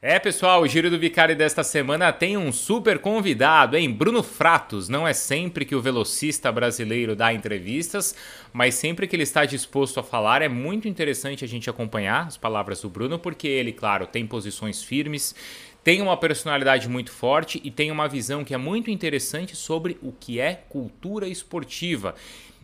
É, pessoal, o Giro do Vicari desta semana tem um super convidado, hein? Bruno Fratos. Não é sempre que o velocista brasileiro dá entrevistas, mas sempre que ele está disposto a falar, é muito interessante a gente acompanhar as palavras do Bruno, porque ele, claro, tem posições firmes, tem uma personalidade muito forte e tem uma visão que é muito interessante sobre o que é cultura esportiva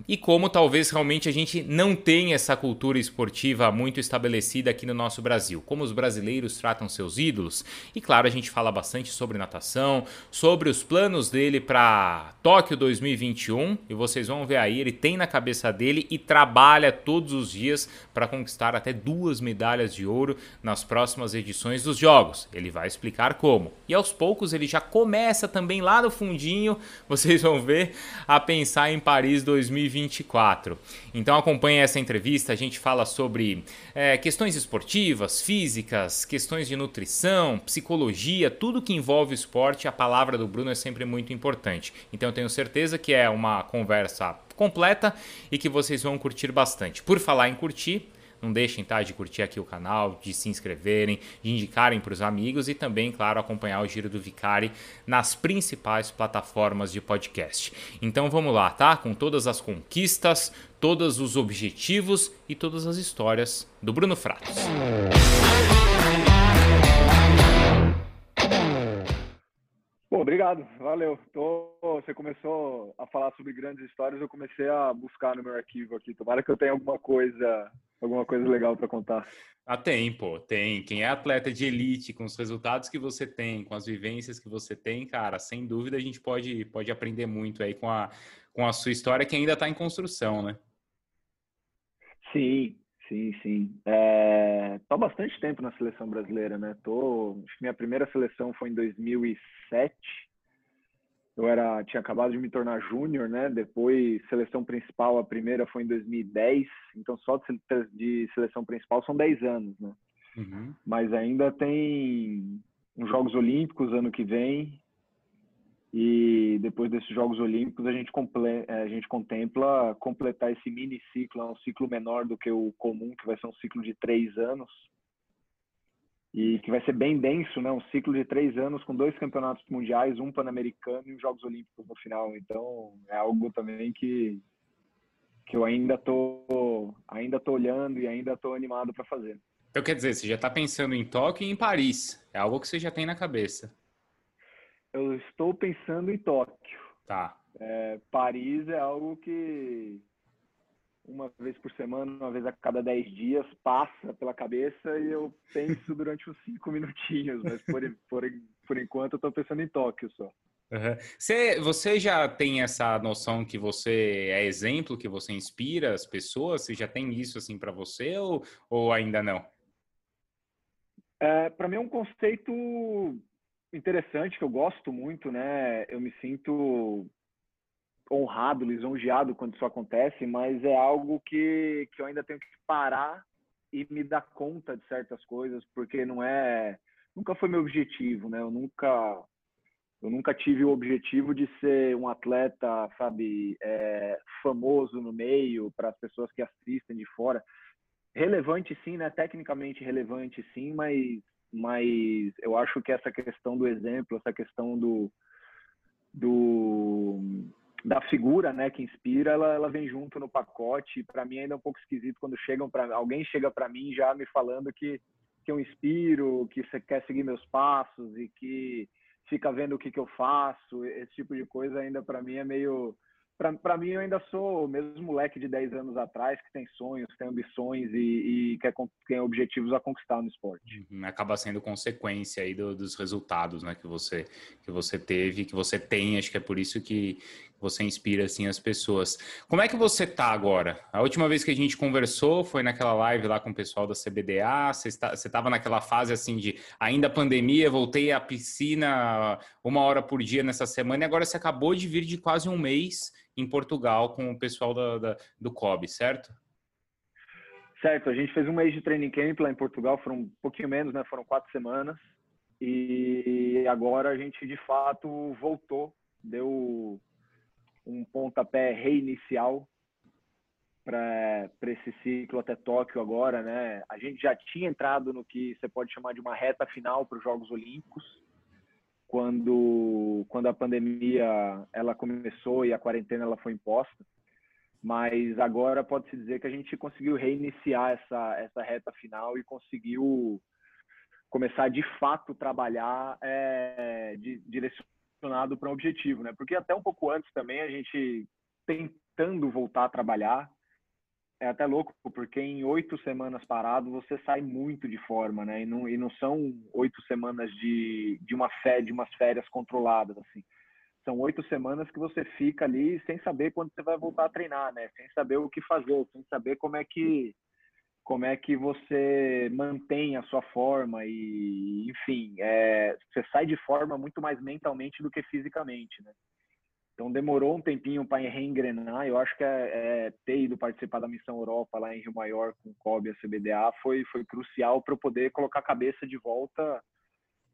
e como talvez realmente a gente não tenha essa cultura esportiva muito estabelecida aqui no nosso Brasil, como os brasileiros tratam seus ídolos. E claro, a gente fala bastante sobre natação, sobre os planos dele para Tóquio 2021, e vocês vão ver aí, ele tem na cabeça dele e trabalha todos os dias para conquistar até duas medalhas de ouro nas próximas edições dos jogos. Ele vai explicar como. E aos poucos ele já começa também lá no fundinho, vocês vão ver, a pensar em Paris 2021 2024. Então acompanhe essa entrevista, a gente fala sobre é, questões esportivas, físicas, questões de nutrição, psicologia, tudo que envolve esporte, a palavra do Bruno é sempre muito importante. Então eu tenho certeza que é uma conversa completa e que vocês vão curtir bastante. Por falar em curtir, não deixem tá, de curtir aqui o canal, de se inscreverem, de indicarem para os amigos e também, claro, acompanhar o Giro do Vicari nas principais plataformas de podcast. Então vamos lá, tá? Com todas as conquistas, todos os objetivos e todas as histórias do Bruno Fratos. Obrigado, valeu. Tô, você começou a falar sobre grandes histórias, eu comecei a buscar no meu arquivo aqui. Tomara que eu tenha alguma coisa alguma coisa legal para contar. Ah, tem, pô, tem. Quem é atleta de elite, com os resultados que você tem, com as vivências que você tem, cara, sem dúvida a gente pode, pode aprender muito aí com a, com a sua história que ainda está em construção, né? Sim, sim, sim. É, tô há bastante tempo na seleção brasileira, né? Tô, minha primeira seleção foi em 2007 eu era tinha acabado de me tornar júnior, né? Depois seleção principal, a primeira foi em 2010, então só de seleção principal são 10 anos, né? Uhum. Mas ainda tem os Jogos Olímpicos ano que vem e depois desses Jogos Olímpicos a gente, a gente contempla completar esse mini ciclo, é um ciclo menor do que o comum, que vai ser um ciclo de três anos e que vai ser bem denso, né? Um ciclo de três anos com dois campeonatos mundiais, um pan-americano e os Jogos Olímpicos no final. Então é algo também que que eu ainda tô ainda tô olhando e ainda tô animado para fazer. Então quer dizer, você já está pensando em Tóquio e em Paris? É algo que você já tem na cabeça? Eu estou pensando em Tóquio. Tá. É, Paris é algo que uma vez por semana, uma vez a cada dez dias, passa pela cabeça e eu penso durante uns cinco minutinhos, mas por, por, por enquanto eu estou pensando em Tóquio só. Uhum. Você, você já tem essa noção que você é exemplo, que você inspira as pessoas? Você já tem isso assim para você ou, ou ainda não? É, para mim é um conceito interessante que eu gosto muito, né? Eu me sinto honrado, lisonjeado quando isso acontece, mas é algo que, que eu ainda tenho que parar e me dar conta de certas coisas, porque não é, nunca foi meu objetivo, né? Eu nunca, eu nunca tive o objetivo de ser um atleta, sabe, é, famoso no meio para as pessoas que assistem de fora. Relevante sim, né? Tecnicamente relevante sim, mas, mas eu acho que essa questão do exemplo, essa questão do, do da figura, né, que inspira, ela, ela vem junto no pacote. Para mim ainda é um pouco esquisito quando chegam para alguém chega para mim já me falando que que eu inspiro, que você quer seguir meus passos e que fica vendo o que que eu faço. Esse tipo de coisa ainda para mim é meio para mim eu ainda sou o mesmo moleque de 10 anos atrás que tem sonhos, tem ambições e, e quer tem objetivos a conquistar no esporte. Uhum, acaba sendo consequência aí do, dos resultados, né, que você que você teve, que você tem, acho que é por isso que você inspira assim as pessoas. Como é que você tá agora? A última vez que a gente conversou foi naquela live lá com o pessoal da CBDA, você estava naquela fase assim de ainda pandemia, voltei à piscina uma hora por dia nessa semana e agora você acabou de vir de quase um mês em Portugal com o pessoal da, da, do COB, certo? Certo, a gente fez um mês de training camp lá em Portugal, foram um pouquinho menos, né? Foram quatro semanas. E agora a gente de fato voltou, deu um pontapé reinicial para esse ciclo até Tóquio agora, né? A gente já tinha entrado no que você pode chamar de uma reta final para os Jogos Olímpicos, quando quando a pandemia ela começou e a quarentena ela foi imposta. Mas agora pode-se dizer que a gente conseguiu reiniciar essa essa reta final e conseguiu começar de fato trabalhar é, de, direcionado para um objetivo, né? Porque até um pouco antes também a gente tentando voltar a trabalhar é até louco, porque em oito semanas parado você sai muito de forma, né? E não, e não são oito semanas de, de uma fé, de umas férias controladas, assim. São oito semanas que você fica ali sem saber quando você vai voltar a treinar, né? Sem saber o que fazer, sem saber como é que como é que você mantém a sua forma e, enfim, é, você sai de forma muito mais mentalmente do que fisicamente, né? Então demorou um tempinho para reengrenar. Eu acho que é, é, ter ido participar da missão Europa lá em Rio Maior com o e a CBDA foi, foi crucial para eu poder colocar a cabeça de volta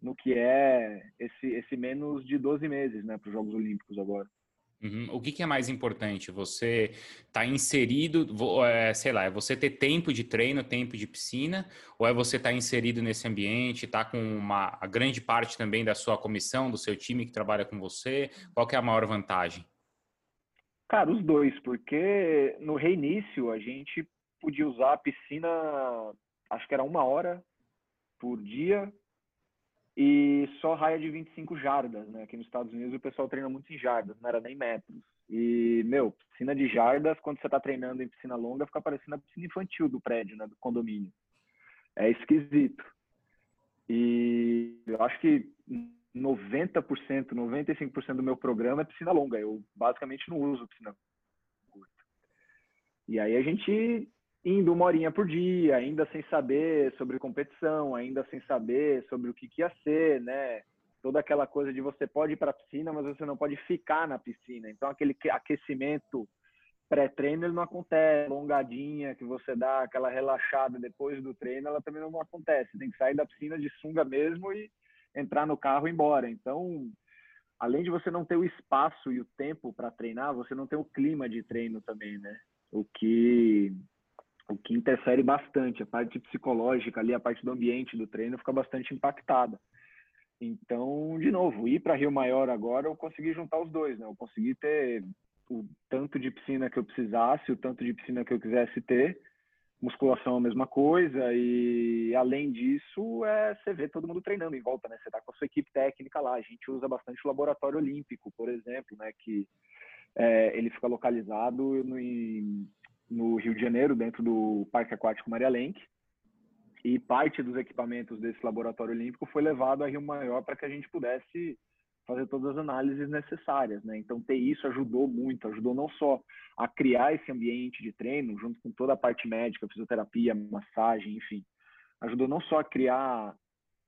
no que é esse, esse menos de 12 meses né, para os Jogos Olímpicos agora. Uhum. O que, que, é mais importante? Você está inserido, é, sei lá, é você ter tempo de treino, tempo de piscina, ou é você estar tá inserido nesse ambiente, tá com uma a grande parte também da sua comissão, do seu time que trabalha com você? Qual que é a maior vantagem? Cara, os dois, porque no reinício a gente podia usar a piscina, acho que era uma hora por dia, e só raia de 25 jardas, né? Aqui nos Estados Unidos o pessoal treina muito em jardas, não era nem metros. E, meu, piscina de jardas, quando você está treinando em piscina longa, fica parecendo a piscina infantil do prédio, né? Do condomínio. É esquisito. E eu acho que 90%, 95% do meu programa é piscina longa. Eu basicamente não uso piscina curta. E aí a gente indo uma horinha por dia, ainda sem saber sobre competição, ainda sem saber sobre o que, que ia ser, né? Toda aquela coisa de você pode ir para a piscina, mas você não pode ficar na piscina. Então, aquele aquecimento pré-treino ele não acontece. Alongadinha, que você dá aquela relaxada depois do treino, ela também não acontece. Tem que sair da piscina de sunga mesmo e entrar no carro e ir embora. Então, além de você não ter o espaço e o tempo para treinar, você não tem o clima de treino também, né? O que o que interfere bastante. A parte psicológica ali, a parte do ambiente do treino fica bastante impactada. Então, de novo, ir para Rio Maior agora, eu consegui juntar os dois, né? Eu consegui ter o tanto de piscina que eu precisasse, o tanto de piscina que eu quisesse ter, musculação a mesma coisa e além disso é você vê todo mundo treinando em volta, né? Você tá com a sua equipe técnica lá. A gente usa bastante o laboratório olímpico, por exemplo, né? Que é, ele fica localizado no, em, no Rio de Janeiro, dentro do Parque Aquático Maria Lenk. E parte dos equipamentos desse laboratório olímpico foi levado a Rio Maior para que a gente pudesse fazer todas as análises necessárias, né? Então ter isso ajudou muito, ajudou não só a criar esse ambiente de treino, junto com toda a parte médica, fisioterapia, massagem, enfim, ajudou não só a criar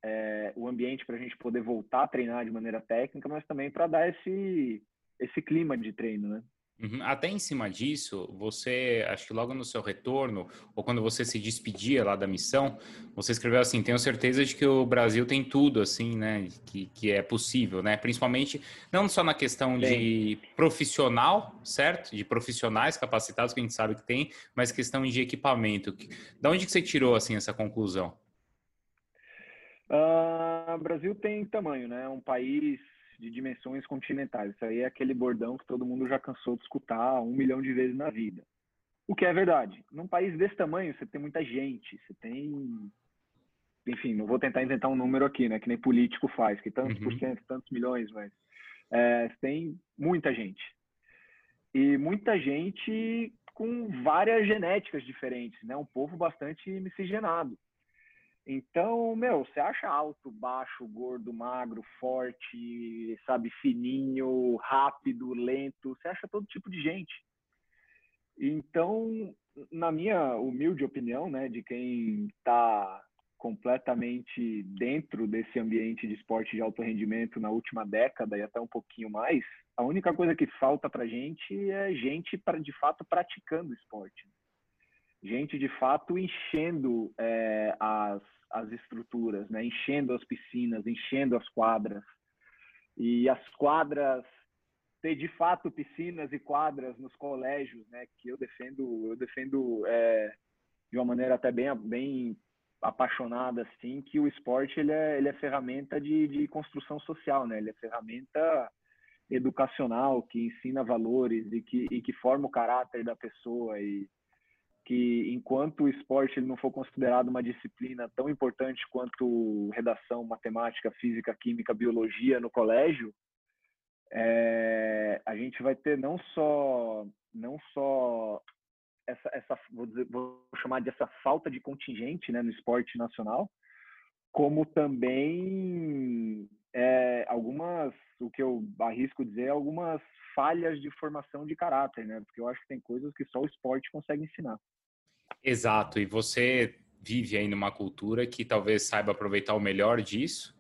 é, o ambiente para a gente poder voltar a treinar de maneira técnica, mas também para dar esse esse clima de treino, né? Uhum. Até em cima disso, você, acho que logo no seu retorno, ou quando você se despedia lá da missão, você escreveu assim: tenho certeza de que o Brasil tem tudo, assim, né, que, que é possível, né, principalmente não só na questão Bem. de profissional, certo, de profissionais capacitados que a gente sabe que tem, mas questão de equipamento. Da onde que você tirou, assim, essa conclusão? Uh, Brasil tem tamanho, né, um país de dimensões continentais. Isso aí é aquele bordão que todo mundo já cansou de escutar um milhão de vezes na vida. O que é verdade. Num país desse tamanho, você tem muita gente, você tem. Enfim, não vou tentar inventar um número aqui, né? Que nem político faz, que tantos uhum. por cento, tantos milhões, mas. É, tem muita gente. E muita gente com várias genéticas diferentes, né? Um povo bastante miscigenado. Então, meu, você acha alto, baixo, gordo, magro, forte, sabe, fininho, rápido, lento, você acha todo tipo de gente. Então, na minha humilde opinião, né, de quem está completamente dentro desse ambiente de esporte de alto rendimento na última década e até um pouquinho mais, a única coisa que falta para gente é gente para de fato praticando esporte gente de fato enchendo é, as, as estruturas, né? enchendo as piscinas, enchendo as quadras. E as quadras ter de fato piscinas e quadras nos colégios, né? Que eu defendo, eu defendo é, de uma maneira até bem, bem apaixonada, assim, que o esporte ele é, ele é ferramenta de, de construção social, né? Ele é ferramenta educacional que ensina valores e que, e que forma o caráter da pessoa e que enquanto o esporte ele não for considerado uma disciplina tão importante quanto redação, matemática, física, química, biologia no colégio, é, a gente vai ter não só não só essa, essa vou, dizer, vou chamar de essa falta de contingente né, no esporte nacional, como também é, algumas, o que eu arrisco dizer, algumas falhas de formação de caráter, né? Porque eu acho que tem coisas que só o esporte consegue ensinar. Exato, e você vive aí numa cultura que talvez saiba aproveitar o melhor disso.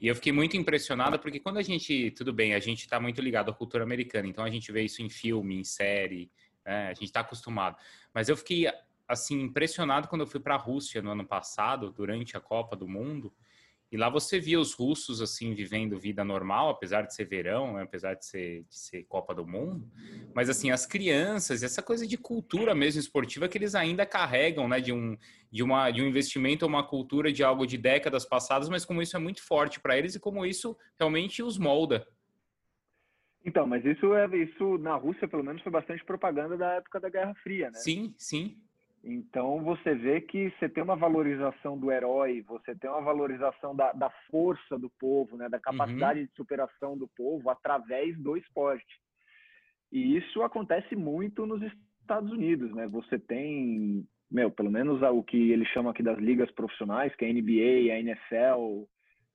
E eu fiquei muito impressionada porque quando a gente, tudo bem, a gente está muito ligado à cultura americana, então a gente vê isso em filme, em série, né? a gente está acostumado. Mas eu fiquei assim impressionado quando eu fui para a Rússia no ano passado, durante a Copa do Mundo, e lá você via os russos assim vivendo vida normal, apesar de ser verão, né? apesar de ser, de ser Copa do Mundo. Mas assim, as crianças, essa coisa de cultura mesmo esportiva que eles ainda carregam, né? De um, de uma, de um investimento ou uma cultura de algo de décadas passadas, mas como isso é muito forte para eles e como isso realmente os molda. Então, mas isso é isso na Rússia, pelo menos, foi bastante propaganda da época da Guerra Fria, né? Sim, sim. Então você vê que você tem uma valorização do herói, você tem uma valorização da, da força do povo, né, da capacidade uhum. de superação do povo através do esporte. E isso acontece muito nos Estados Unidos, né? Você tem, meu, pelo menos o que eles chamam aqui das ligas profissionais, que é a NBA, a NFL,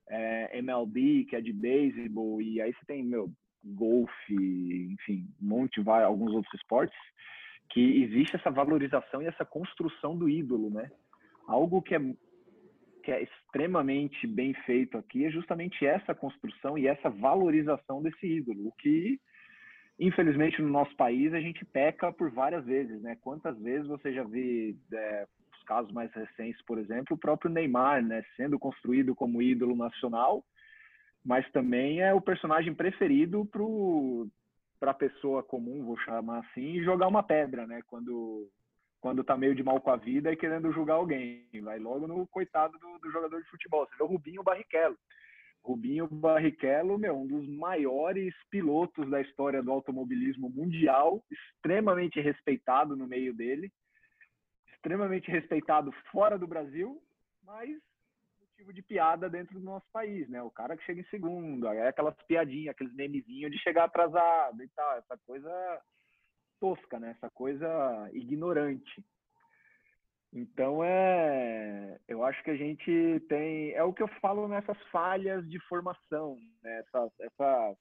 é, MLB, que é de beisebol, e aí você tem, meu, golfe, enfim, um monte, vai, alguns outros esportes que existe essa valorização e essa construção do ídolo, né? Algo que é, que é extremamente bem feito aqui é justamente essa construção e essa valorização desse ídolo, o que, infelizmente, no nosso país a gente peca por várias vezes, né? Quantas vezes você já vê é, os casos mais recentes, por exemplo, o próprio Neymar, né? Sendo construído como ídolo nacional, mas também é o personagem preferido pro para a pessoa comum, vou chamar assim, jogar uma pedra, né? Quando quando tá meio de mal com a vida e querendo julgar alguém, vai logo no coitado do, do jogador de futebol. Vê o Rubinho Barrichello. Rubinho Barrichello, meu, um dos maiores pilotos da história do automobilismo mundial, extremamente respeitado no meio dele, extremamente respeitado fora do Brasil, mas motivo de piada dentro do nosso país, né? O cara que chega em segundo, é aquelas piadinhas, aqueles memezinhos de chegar atrasado e tal, essa coisa tosca, né? Essa coisa ignorante. Então é, eu acho que a gente tem, é o que eu falo nessas falhas de formação, né? Essa, essa,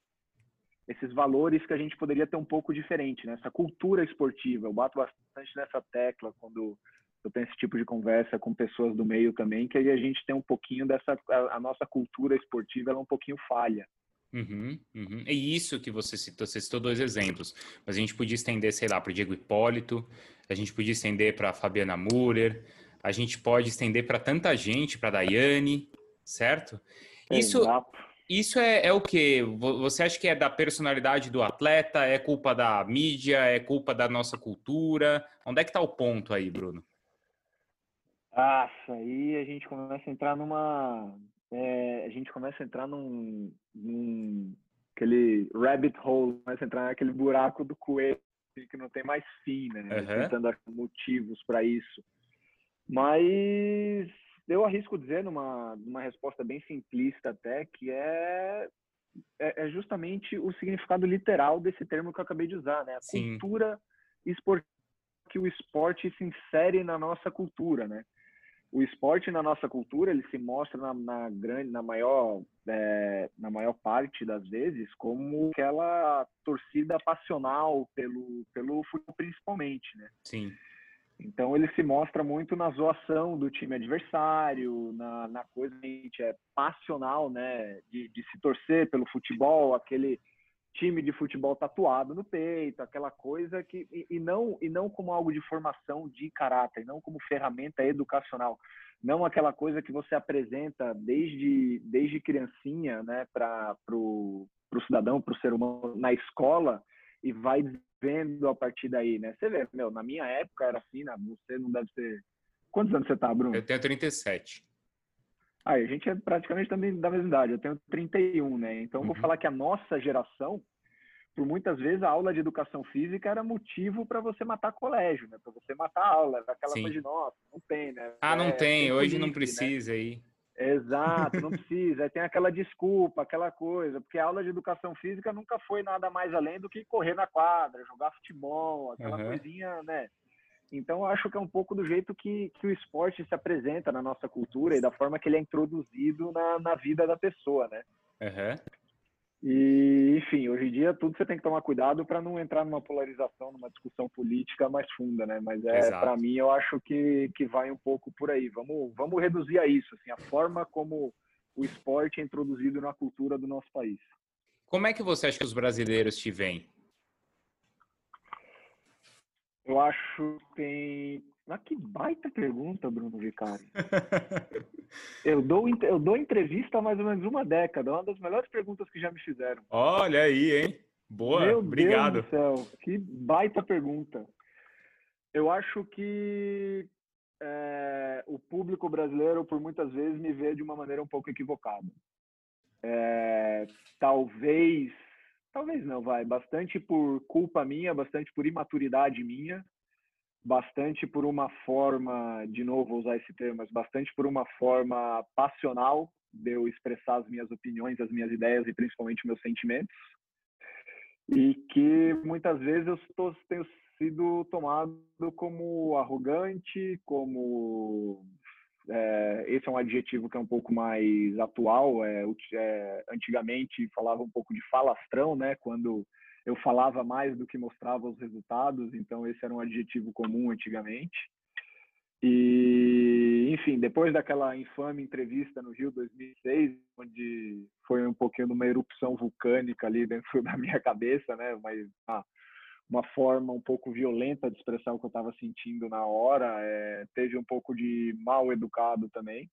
esses valores que a gente poderia ter um pouco diferente, né? Essa cultura esportiva. Eu bato bastante nessa tecla quando eu tenho esse tipo de conversa com pessoas do meio também, que aí a gente tem um pouquinho dessa, a, a nossa cultura esportiva ela é um pouquinho falha. Uhum, uhum. E isso que você citou, você citou dois exemplos, mas a gente podia estender, sei lá, para o Diego Hipólito, a gente podia estender para a Fabiana Muller, a gente pode estender para tanta gente, para a Daiane, certo? Isso, isso é, é o que? Você acha que é da personalidade do atleta? É culpa da mídia? É culpa da nossa cultura? Onde é que está o ponto aí, Bruno? Ah, aí a gente começa a entrar numa. É, a gente começa a entrar num, num. aquele rabbit hole, começa a entrar naquele buraco do coelho que não tem mais fim, né? Uhum. Tentando achar motivos para isso. Mas eu arrisco dizer, numa, numa resposta bem simplista até, que é, é, é, justamente o significado literal desse termo que eu acabei de usar, né? A Sim. cultura esportiva, que o esporte se insere na nossa cultura, né? O esporte na nossa cultura ele se mostra na, na grande, na maior, é, na maior parte das vezes como aquela torcida passional pelo pelo futebol principalmente, né? Sim. Então ele se mostra muito na zoação do time adversário, na, na coisa que é passional, né? De, de se torcer pelo futebol, aquele time de futebol tatuado no peito, aquela coisa que e, e, não e não como algo de formação de caráter, não como ferramenta educacional. não aquela coisa que você apresenta desde, desde criancinha né, para o cidadão, para o ser humano na escola e vai vendo a partir daí, né? Você vê, meu, na minha época era assim, né? você não deve ter... Quantos anos você tá, Bruno? Eu tenho 37. Ah, a gente é praticamente também da mesma idade, eu tenho 31, né? Então, uhum. vou falar que a nossa geração por muitas vezes a aula de educação física era motivo para você matar colégio, né? Para você matar a aula, era aquela Sim. coisa de nossa, não tem, né? Ah, não é, tem, hoje não né? precisa né? aí. Exato, não precisa. tem aquela desculpa, aquela coisa, porque a aula de educação física nunca foi nada mais além do que correr na quadra, jogar futebol, aquela uhum. coisinha, né? Então, eu acho que é um pouco do jeito que, que o esporte se apresenta na nossa cultura e da forma que ele é introduzido na, na vida da pessoa, né? Uhum. E, enfim, hoje em dia tudo você tem que tomar cuidado para não entrar numa polarização, numa discussão política mais funda, né? Mas é para mim eu acho que, que vai um pouco por aí. Vamos vamos reduzir a isso, assim, a forma como o esporte é introduzido na cultura do nosso país. Como é que você acha que os brasileiros te veem? Eu acho que tem mas que baita pergunta, Bruno Vicari. eu, dou, eu dou entrevista há mais ou menos uma década. É uma das melhores perguntas que já me fizeram. Olha aí, hein? Boa, Meu obrigado. Deus do céu, que baita pergunta. Eu acho que é, o público brasileiro, por muitas vezes, me vê de uma maneira um pouco equivocada. É, talvez, talvez não, vai, bastante por culpa minha, bastante por imaturidade minha bastante por uma forma, de novo vou usar esse termo, mas bastante por uma forma passional de eu expressar as minhas opiniões, as minhas ideias e principalmente meus sentimentos. E que muitas vezes eu tô, tenho sido tomado como arrogante, como é, esse é um adjetivo que é um pouco mais atual. É, é, antigamente falava um pouco de falastrão, né? Quando eu falava mais do que mostrava os resultados, então esse era um adjetivo comum antigamente. E, enfim, depois daquela infame entrevista no Rio 2006, onde foi um pouquinho de uma erupção vulcânica ali dentro da minha cabeça, né? Mas ah, uma forma um pouco violenta de expressar o que eu estava sentindo na hora, é, teve um pouco de mal educado também.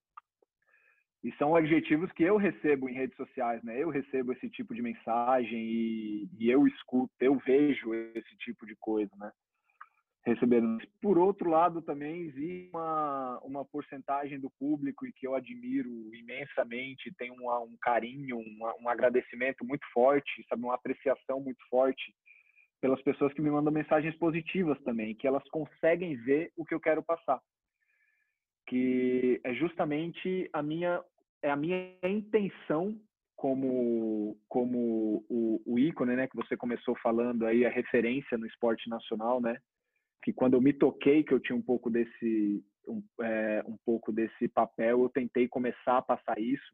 E são adjetivos que eu recebo em redes sociais, né? Eu recebo esse tipo de mensagem e, e eu escuto, eu vejo esse tipo de coisa, né? Recebendo. Por outro lado, também existe uma, uma porcentagem do público e que eu admiro imensamente, tem um, um carinho, um, um agradecimento muito forte, sabe? Uma apreciação muito forte pelas pessoas que me mandam mensagens positivas também, que elas conseguem ver o que eu quero passar. Que é justamente a minha é a minha intenção como como o, o ícone, né, que você começou falando aí a referência no esporte nacional, né, que quando eu me toquei que eu tinha um pouco desse um, é, um pouco desse papel, eu tentei começar a passar isso,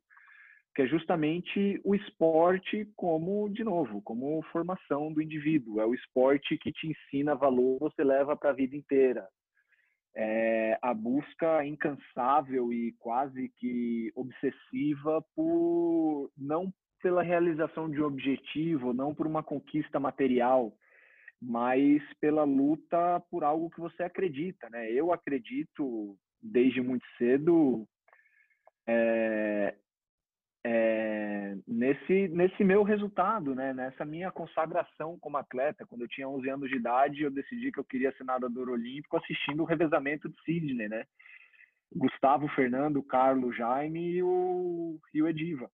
que é justamente o esporte como de novo, como formação do indivíduo, é o esporte que te ensina valor, você leva para a vida inteira é, a busca incansável e quase que obsessiva por não pela realização de um objetivo, não por uma conquista material, mas pela luta por algo que você acredita, né? Eu acredito desde muito cedo é, é, nesse, nesse meu resultado, né? nessa minha consagração como atleta. Quando eu tinha 11 anos de idade, eu decidi que eu queria ser nadador olímpico assistindo o revezamento de Sydney, né? Gustavo, Fernando, Carlos, Jaime e o, e o Ediva.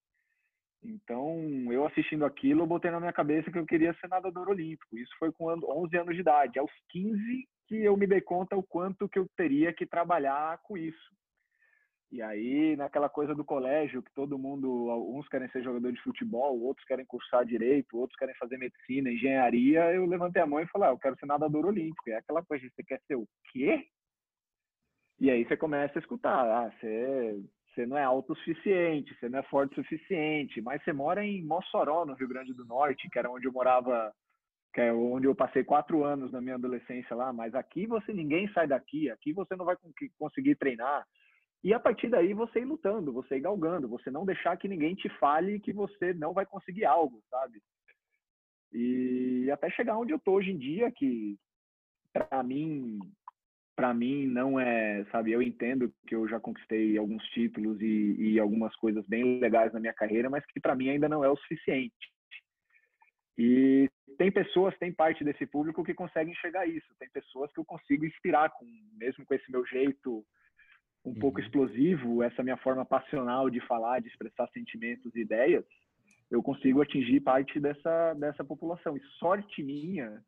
Então, eu assistindo aquilo, eu botei na minha cabeça que eu queria ser nadador olímpico. Isso foi com 11 anos de idade. Aos 15 que eu me dei conta o quanto que eu teria que trabalhar com isso. E aí, naquela coisa do colégio, que todo mundo, uns querem ser jogador de futebol, outros querem cursar direito, outros querem fazer medicina, engenharia, eu levantei a mão e falei, ah, eu quero ser nadador olímpico. É aquela coisa, você quer ser o quê? E aí você começa a escutar, ah, você, você não é autossuficiente, você não é forte o suficiente, mas você mora em Mossoró, no Rio Grande do Norte, que era onde eu morava, que é onde eu passei quatro anos na minha adolescência lá, mas aqui você ninguém sai daqui, aqui você não vai conseguir treinar, e a partir daí você ir lutando, você ir galgando, você não deixar que ninguém te fale que você não vai conseguir algo, sabe? E até chegar onde eu tô hoje em dia, que para mim para mim não é, sabe, eu entendo que eu já conquistei alguns títulos e, e algumas coisas bem legais na minha carreira, mas que para mim ainda não é o suficiente. E tem pessoas, tem parte desse público que consegue enxergar isso. Tem pessoas que eu consigo inspirar, com, mesmo com esse meu jeito um uhum. pouco explosivo, essa minha forma passional de falar, de expressar sentimentos e ideias, eu consigo atingir parte dessa, dessa população. E sorte minha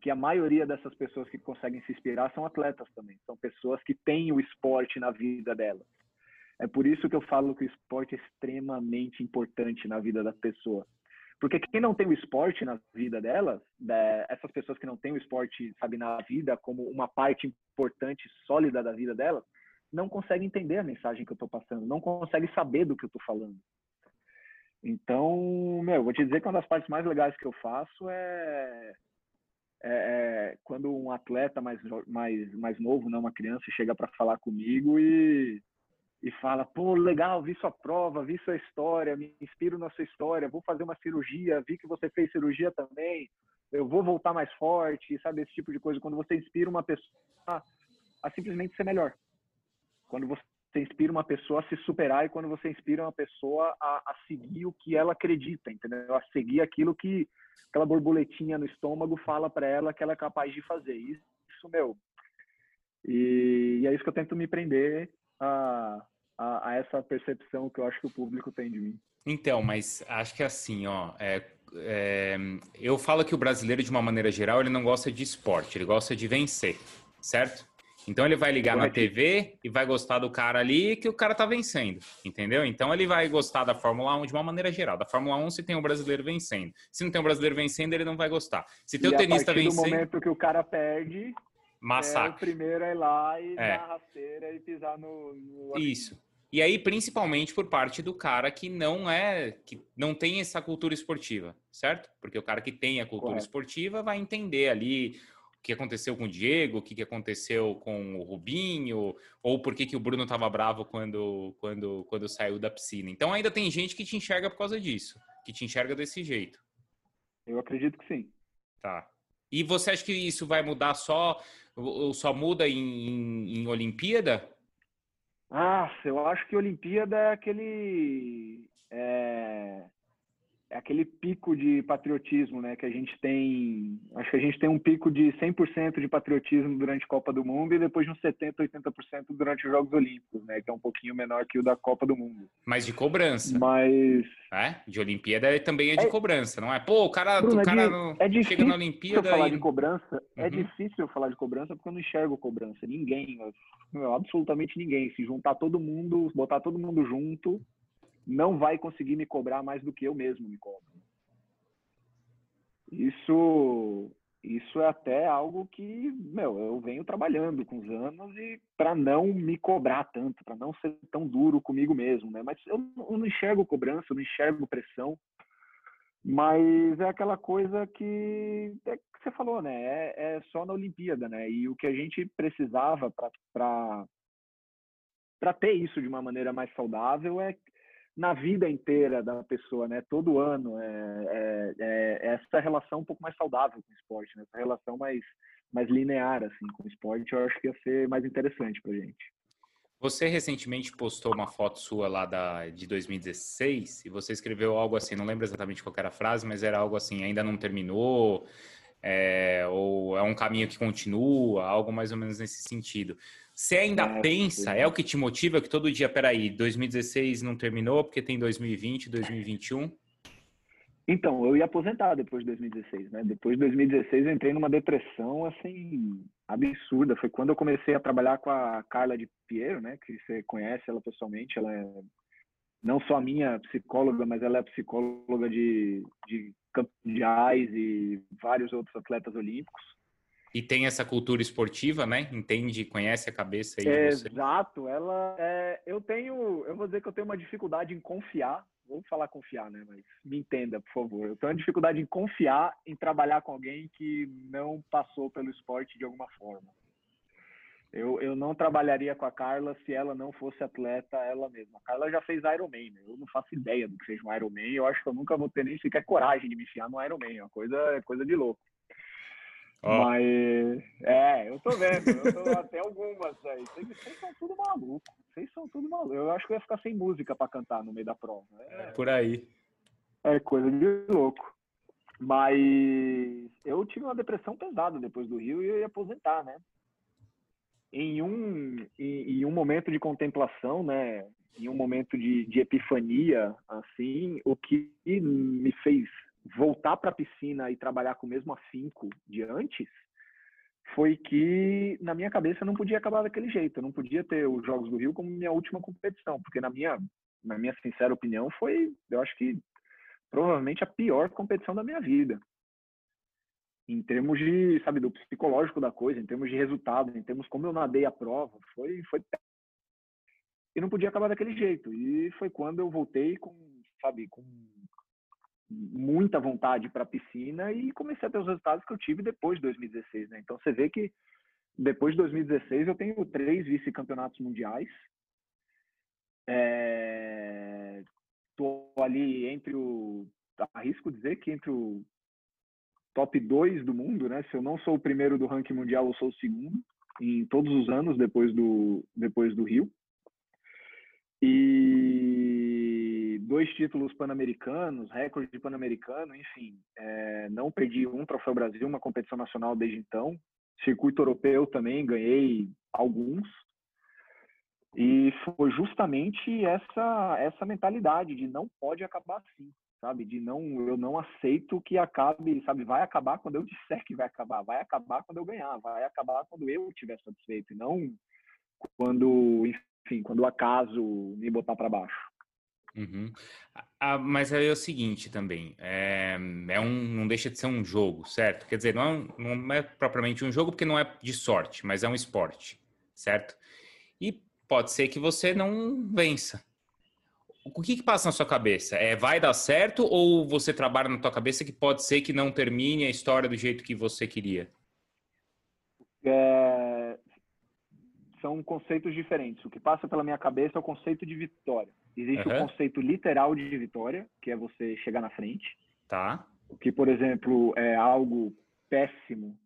que a maioria dessas pessoas que conseguem se inspirar são atletas também. São pessoas que têm o esporte na vida delas. É por isso que eu falo que o esporte é extremamente importante na vida da pessoa. Porque quem não tem o esporte na vida delas, né, essas pessoas que não têm o esporte, sabe, na vida como uma parte importante, sólida da vida delas, não conseguem entender a mensagem que eu estou passando, não conseguem saber do que eu estou falando. Então, meu, vou te dizer que uma das partes mais legais que eu faço é, é, é quando um atleta mais, mais, mais novo, não uma criança, chega para falar comigo e, e fala: pô, legal, vi sua prova, vi sua história, me inspiro na sua história, vou fazer uma cirurgia, vi que você fez cirurgia também, eu vou voltar mais forte, sabe? Esse tipo de coisa. Quando você inspira uma pessoa a simplesmente ser melhor. Quando você inspira uma pessoa a se superar e quando você inspira uma pessoa a, a seguir o que ela acredita, entendeu? A seguir aquilo que aquela borboletinha no estômago fala para ela que ela é capaz de fazer. Isso, meu. E, e, é isso que eu tento me prender a, a, a, essa percepção que eu acho que o público tem de mim. Então, mas acho que é assim, ó, é, é, eu falo que o brasileiro, de uma maneira geral, ele não gosta de esporte, ele gosta de vencer, certo? Então ele vai ligar na TV e vai gostar do cara ali que o cara tá vencendo, entendeu? Então ele vai gostar da Fórmula 1 de uma maneira geral. Da Fórmula 1 se tem um brasileiro vencendo. Se não tem um brasileiro vencendo, ele não vai gostar. Se tem o um tenista vencendo... no momento que o cara perde, massacre. É o primeiro a ir lá e é. dar rasteira e pisar no, no... Isso. E aí, principalmente por parte do cara que não é, que não tem essa cultura esportiva, certo? Porque o cara que tem a cultura Correto. esportiva vai entender ali que aconteceu com o Diego, o que aconteceu com o Rubinho, ou por que, que o Bruno estava bravo quando, quando, quando saiu da piscina. Então ainda tem gente que te enxerga por causa disso, que te enxerga desse jeito. Eu acredito que sim. Tá. E você acha que isso vai mudar só, ou só muda em, em, em Olimpíada? Ah, eu acho que Olimpíada é aquele. É, é aquele pico de patriotismo, né? Que a gente tem. Acho que a gente tem um pico de 100% de patriotismo durante a Copa do Mundo e depois de uns 70%, 80% durante os Jogos Olímpicos, né? Que é um pouquinho menor que o da Copa do Mundo. Mas de cobrança. Mas. É? De Olimpíada também é de é... cobrança, não é? Pô, o cara, Bruno, o cara é, no... é chega na Olimpíada. falar e... de cobrança. É uhum. É difícil eu falar de cobrança porque eu não enxergo cobrança. Ninguém, absolutamente ninguém. Se juntar todo mundo, botar todo mundo junto não vai conseguir me cobrar mais do que eu mesmo me cobro. Isso, isso é até algo que, meu, eu venho trabalhando com os anos e para não me cobrar tanto, para não ser tão duro comigo mesmo, né? Mas eu, eu não enxergo cobrança, eu não enxergo pressão, mas é aquela coisa que, é que você falou, né? É, é, só na Olimpíada, né? E o que a gente precisava para para ter isso de uma maneira mais saudável é na vida inteira da pessoa, né? Todo ano é, é, é, essa relação um pouco mais saudável com o esporte, né? Essa relação mais mais linear assim com o esporte, eu acho que ia ser mais interessante para gente. Você recentemente postou uma foto sua lá da, de 2016 e você escreveu algo assim, não lembro exatamente qual era a frase, mas era algo assim, ainda não terminou, é, ou é um caminho que continua, algo mais ou menos nesse sentido. Você ainda é, pensa, é o que te motiva que todo dia, peraí, 2016 não terminou porque tem 2020, 2021? Então, eu ia aposentar depois de 2016, né? Depois de 2016 eu entrei numa depressão, assim, absurda. Foi quando eu comecei a trabalhar com a Carla de Piero, né? Que você conhece ela pessoalmente. Ela é não só a minha psicóloga, mas ela é psicóloga de, de Campos de Ais e vários outros atletas olímpicos. E tem essa cultura esportiva, né? Entende, conhece a cabeça aí você. Exato. Ela, é, eu tenho, eu vou dizer que eu tenho uma dificuldade em confiar. Vou falar confiar, né? Mas me entenda, por favor. Eu tenho uma dificuldade em confiar em trabalhar com alguém que não passou pelo esporte de alguma forma. Eu, eu não trabalharia com a Carla se ela não fosse atleta ela mesma. A Carla já fez Ironman, né? Eu não faço ideia do que seja um Ironman. Eu acho que eu nunca vou ter nem sequer coragem de me enfiar no Ironman. É coisa, é coisa de louco. Oh. Mas, é, eu tô vendo, eu tô até algumas aí. Vocês são tudo maluco. Vocês são tudo maluco. Eu acho que eu ia ficar sem música para cantar no meio da prova. É, é por aí. É coisa de louco. Mas eu tive uma depressão pesada depois do Rio e eu ia aposentar, né? Em um, em, em um momento de contemplação, né? Em um momento de, de epifania, assim, o que me fez voltar para a piscina e trabalhar com o mesmo afinco de antes foi que na minha cabeça não podia acabar daquele jeito, eu não podia ter os Jogos do Rio como minha última competição, porque na minha na minha sincera opinião foi, eu acho que provavelmente a pior competição da minha vida. Em termos de, sabe, do psicológico da coisa, em termos de resultado, em termos como eu nadei a prova, foi foi e não podia acabar daquele jeito. E foi quando eu voltei com, sabe, com muita vontade para a piscina e comecei a ter os resultados que eu tive depois de 2016, né? Então você vê que depois de 2016 eu tenho três vice-campeonatos mundiais. É... Ali entre o arrisco dizer que entre o top 2 do mundo, né? Se eu não sou o primeiro do ranking mundial, eu sou o segundo em todos os anos depois do depois do Rio. E dois títulos pan-americanos, recorde de pan-americano, enfim. É, não perdi um Troféu Brasil, uma competição nacional desde então. Circuito europeu também, ganhei alguns. E foi justamente essa essa mentalidade de não pode acabar assim, sabe? De não eu não aceito que acabe, sabe? Vai acabar quando eu disser que vai acabar, vai acabar quando eu ganhar, vai acabar quando eu estiver satisfeito, e não quando, enfim, quando o acaso me botar para baixo. Uhum. Ah, mas aí é o seguinte também, é, é, um, não deixa de ser um jogo, certo? Quer dizer, não é, não é propriamente um jogo porque não é de sorte, mas é um esporte, certo? E pode ser que você não vença. O que, que passa na sua cabeça? É vai dar certo ou você trabalha na tua cabeça que pode ser que não termine a história do jeito que você queria? É, são conceitos diferentes. O que passa pela minha cabeça é o conceito de vitória. Existe uhum. o conceito literal de vitória, que é você chegar na frente. Tá. O que, por exemplo, é algo péssimo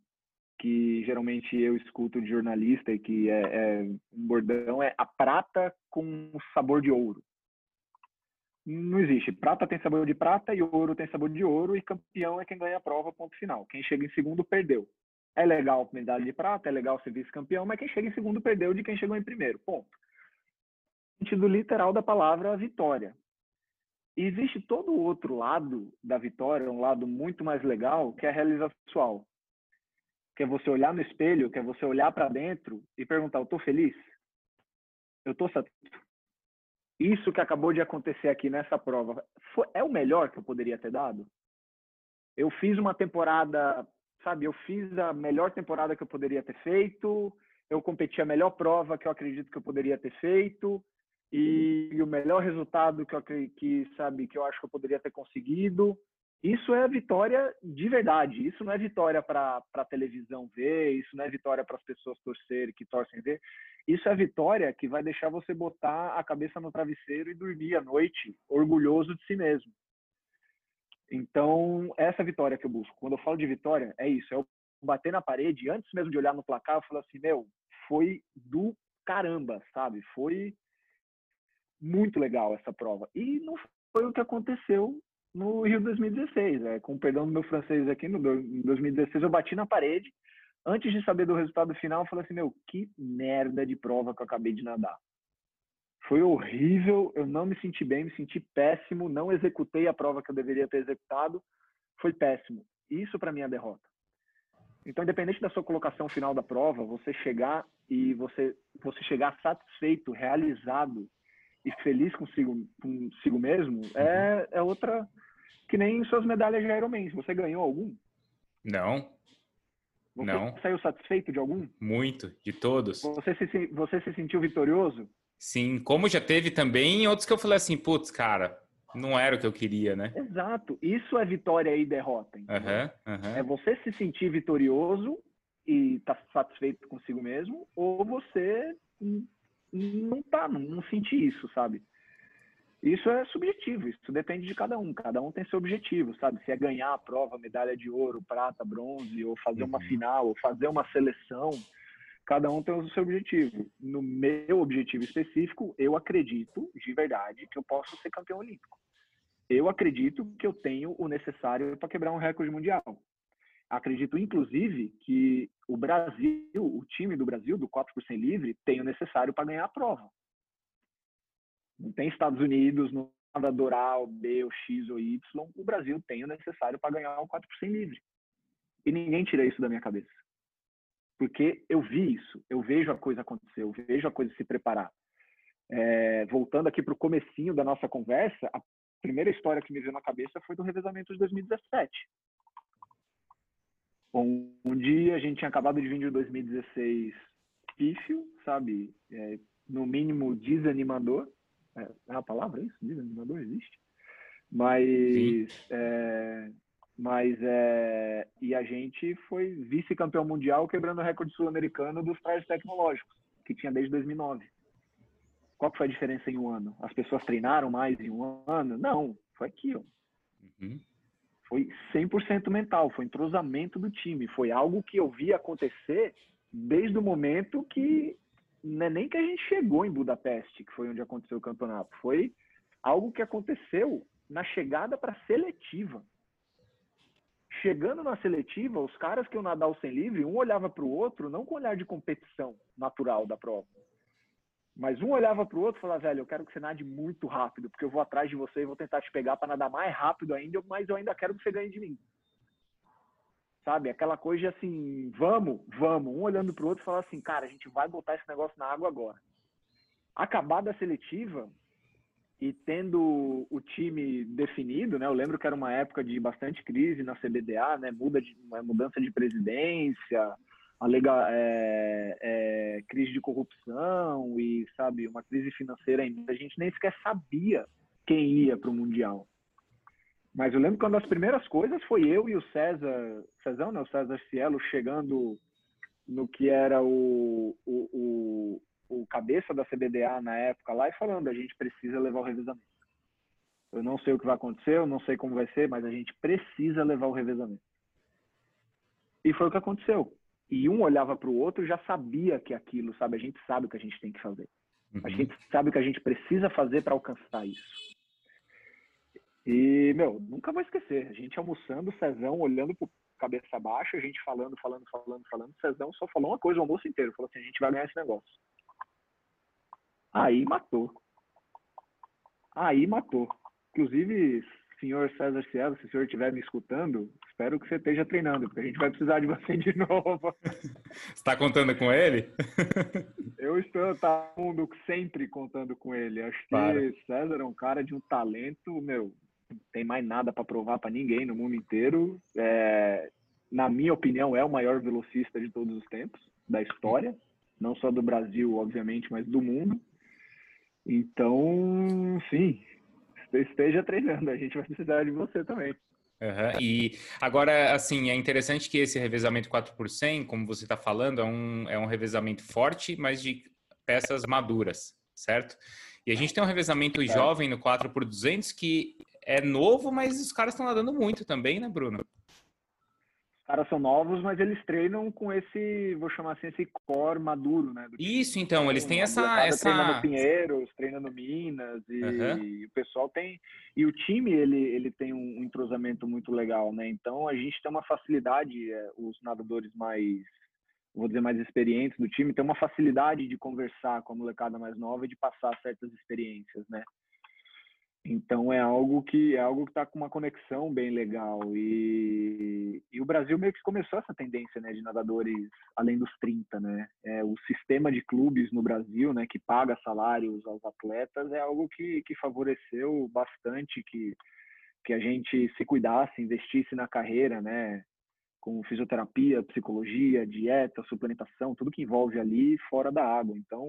que geralmente eu escuto de jornalista e que é, é um bordão é a prata com sabor de ouro. Não existe. Prata tem sabor de prata e ouro tem sabor de ouro e campeão é quem ganha a prova, ponto final. Quem chega em segundo perdeu. É legal medalha de prata, é legal ser vice-campeão, mas quem chega em segundo perdeu de quem chegou em primeiro. Ponto. Sentido literal da palavra vitória. E existe todo o outro lado da vitória, um lado muito mais legal, que é a realização pessoal. Que é você olhar no espelho, que é você olhar para dentro e perguntar: eu tô feliz? Eu tô satisfeito? Isso que acabou de acontecer aqui nessa prova foi, é o melhor que eu poderia ter dado? Eu fiz uma temporada sabe, eu fiz a melhor temporada que eu poderia ter feito, eu competi a melhor prova que eu acredito que eu poderia ter feito e, e o melhor resultado que eu que sabe que eu acho que eu poderia ter conseguido. Isso é vitória de verdade. Isso não é vitória para a televisão ver, isso não é vitória para as pessoas torcerem, que torcem ver. Isso é vitória que vai deixar você botar a cabeça no travesseiro e dormir à noite orgulhoso de si mesmo. Então, essa vitória que eu busco. Quando eu falo de vitória, é isso. É eu bater na parede, antes mesmo de olhar no placar, eu falo assim, meu, foi do caramba, sabe? Foi muito legal essa prova. E não foi o que aconteceu no Rio 2016. É, com o perdão do meu francês aqui, no, em 2016 eu bati na parede. Antes de saber do resultado final, eu falei assim, meu, que merda de prova que eu acabei de nadar. Foi horrível, eu não me senti bem, me senti péssimo, não executei a prova que eu deveria ter executado, foi péssimo. Isso para mim é derrota. Então, independente da sua colocação final da prova, você chegar e você você chegar satisfeito, realizado e feliz consigo, consigo mesmo, é, é outra que nem suas medalhas de Ironman. Você ganhou algum? Não. Você não. saiu satisfeito de algum? Muito, de todos. Você se, você se sentiu vitorioso? Sim, como já teve também outros que eu falei assim, putz, cara, não era o que eu queria, né? Exato. Isso é vitória e derrota. Uhum, uhum. É você se sentir vitorioso e tá satisfeito consigo mesmo, ou você não tá, não, não sentir isso, sabe? Isso é subjetivo, isso depende de cada um. Cada um tem seu objetivo, sabe? Se é ganhar a prova, medalha de ouro, prata, bronze, ou fazer uma uhum. final, ou fazer uma seleção, cada um tem o seu objetivo. No meu objetivo específico, eu acredito de verdade que eu posso ser campeão olímpico. Eu acredito que eu tenho o necessário para quebrar um recorde mundial. Acredito, inclusive, que o Brasil, o time do Brasil, do 4 por 100 livre, tem o necessário para ganhar a prova. Não tem Estados Unidos, no nadador B, ou X ou Y. O Brasil tem o necessário para ganhar o 4 por 100 livre. E ninguém tira isso da minha cabeça. Porque eu vi isso, eu vejo a coisa acontecer, eu vejo a coisa se preparar. É, voltando aqui para o comecinho da nossa conversa, a primeira história que me veio na cabeça foi do revezamento de 2017. Um, um dia a gente tinha acabado de vir de 2016 pífio, sabe? É, no mínimo desanimador. É, é a palavra isso? Desanimador existe? Mas, é, mas é, e a gente foi vice-campeão mundial quebrando o recorde sul-americano dos trajes tecnológicos, que tinha desde 2009. Qual foi a diferença em um ano? As pessoas treinaram mais em um ano? Não, foi aquilo. Uhum. Foi 100% mental, foi entrosamento do time, foi algo que eu vi acontecer desde o momento que não é nem que a gente chegou em Budapeste, que foi onde aconteceu o campeonato, foi algo que aconteceu na chegada para a seletiva. Chegando na seletiva, os caras que o Nadal sem livre, um olhava para o outro não com olhar de competição natural da prova, mas um olhava para o outro e falava, velho, eu quero que você nade muito rápido, porque eu vou atrás de você e vou tentar te pegar para nadar mais rápido ainda, mas eu ainda quero que você ganhe de mim sabe? Aquela coisa assim, vamos, vamos, um olhando para o outro e falar assim, cara, a gente vai botar esse negócio na água agora. Acabada a seletiva e tendo o time definido, né? Eu lembro que era uma época de bastante crise na CBDA, né? Muda de, mudança de presidência, alega, é, é, crise de corrupção e, sabe, uma crise financeira ainda. A gente nem sequer sabia quem ia para o Mundial. Mas eu lembro que uma das primeiras coisas foi eu e o César, Cezão, né? O César Cielo chegando no que era o, o, o, cabeça da CBDA na época lá e falando, a gente precisa levar o revezamento. Eu não sei o que vai acontecer, eu não sei como vai ser, mas a gente precisa levar o revezamento. E foi o que aconteceu. E um olhava para o outro já sabia que aquilo, sabe? A gente sabe o que a gente tem que fazer. Uhum. A gente sabe o que a gente precisa fazer para alcançar isso. E, meu, nunca vou esquecer. A gente almoçando, Cezão olhando pro cabeça baixa, a gente falando, falando, falando, falando. Cezão só falou uma coisa o almoço inteiro. Falou assim, a gente vai ganhar esse negócio. Aí matou. Aí matou. Inclusive, senhor César Cielo, se o senhor estiver me escutando, espero que você esteja treinando, porque a gente vai precisar de você de novo. está contando com ele? Eu estou tá, mundo sempre contando com ele. Acho que Para. César é um cara de um talento, meu, tem mais nada para provar para ninguém no mundo inteiro. É, na minha opinião, é o maior velocista de todos os tempos da história, não só do Brasil, obviamente, mas do mundo. Então, sim, esteja treinando, a gente vai precisar de você também. Uhum. E agora, assim, é interessante que esse revezamento 4 por 100, como você está falando, é um, é um revezamento forte, mas de peças maduras, certo? E a gente tem um revezamento jovem no 4 por 200 que é novo, mas os caras estão nadando muito também, né, Bruno? Os caras são novos, mas eles treinam com esse, vou chamar assim, esse core maduro, né? Isso, então, eles têm essa... essa... Treina no Pinheiros, treina no Minas, e, uhum. e, o pessoal tem... E o time, ele, ele tem um entrosamento muito legal, né? Então, a gente tem uma facilidade, é, os nadadores mais vou dizer, mais experientes do time, tem uma facilidade de conversar com a molecada mais nova e de passar certas experiências, né? Então é algo que é algo que está com uma conexão bem legal. E, e o Brasil meio que começou essa tendência né de nadadores além dos 30 né? É, o sistema de clubes no Brasil né que paga salários aos atletas é algo que, que favoreceu bastante que que a gente se cuidasse investisse na carreira né? Com fisioterapia psicologia dieta suplementação tudo que envolve ali fora da água. Então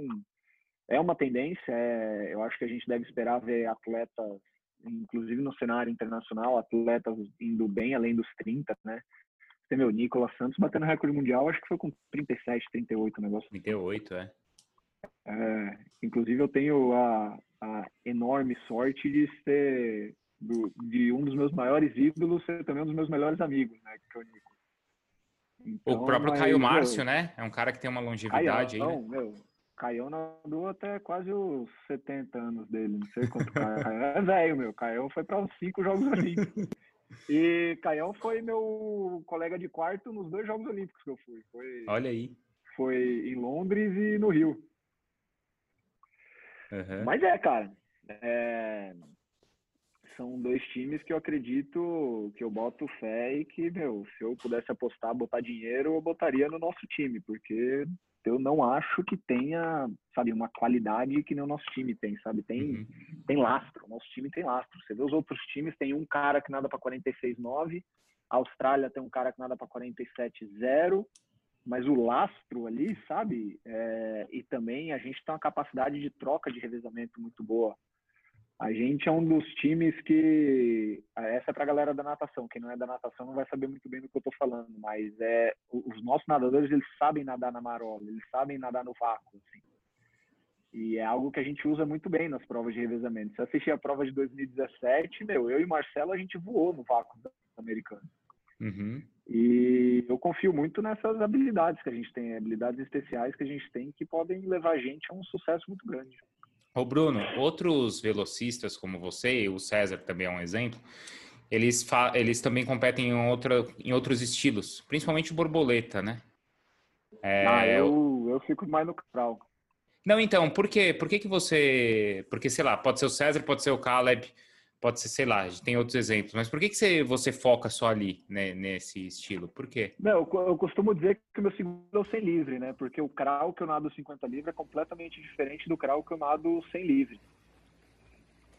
é uma tendência, é, eu acho que a gente deve esperar ver atletas, inclusive no cenário internacional, atletas indo bem além dos 30, né? Tem meu Nicolas Santos batendo recorde mundial, acho que foi com 37, 38 o negócio. 38, é. é inclusive eu tenho a, a enorme sorte de ser do, de um dos meus maiores ídolos ser também um dos meus melhores amigos, né? Que é o Nico. Então, o próprio Caio Márcio, meu, né? É um cara que tem uma longevidade Caião, aí. Né? Meu, Caio nadou até quase os 70 anos dele, não sei quanto Caio é velho, meu. Caio foi para os cinco Jogos Olímpicos. E Caião foi meu colega de quarto nos dois Jogos Olímpicos que eu fui. Foi, Olha aí. Foi em Londres e no Rio. Uhum. Mas é, cara. É... São dois times que eu acredito que eu boto fé e que, meu, se eu pudesse apostar, botar dinheiro, eu botaria no nosso time, porque eu não acho que tenha, sabe, uma qualidade que nem o nosso time tem, sabe? Tem, uhum. tem lastro, o nosso time tem lastro. Você vê os outros times, tem um cara que nada para 46,9, a Austrália tem um cara que nada para 47,0, mas o lastro ali, sabe? É, e também a gente tem uma capacidade de troca de revezamento muito boa. A gente é um dos times que. Essa é para a galera da natação. Quem não é da natação não vai saber muito bem do que eu estou falando, mas é os nossos nadadores eles sabem nadar na marola, eles sabem nadar no vácuo. Assim. E é algo que a gente usa muito bem nas provas de revezamento. Se assistir a prova de 2017, meu, eu e Marcelo a gente voou no vácuo americano. Uhum. E eu confio muito nessas habilidades que a gente tem, habilidades especiais que a gente tem que podem levar a gente a um sucesso muito grande. Ô Bruno, outros velocistas como você, o César também é um exemplo, eles, eles também competem em, outra, em outros estilos, principalmente borboleta, né? É... Ah, eu, eu fico mais no crawl. Não, então, por quê? Por que, que você. Porque, sei lá, pode ser o César, pode ser o Caleb, pode ser, sei lá, tem outros exemplos, mas por que, que você, você foca só ali, né, nesse estilo? Por quê? Não, eu, costumo dizer que o meu segundo é o sem livre, né? Porque o crawl que eu nado 50 livre é completamente diferente do crawl que eu nado sem livre.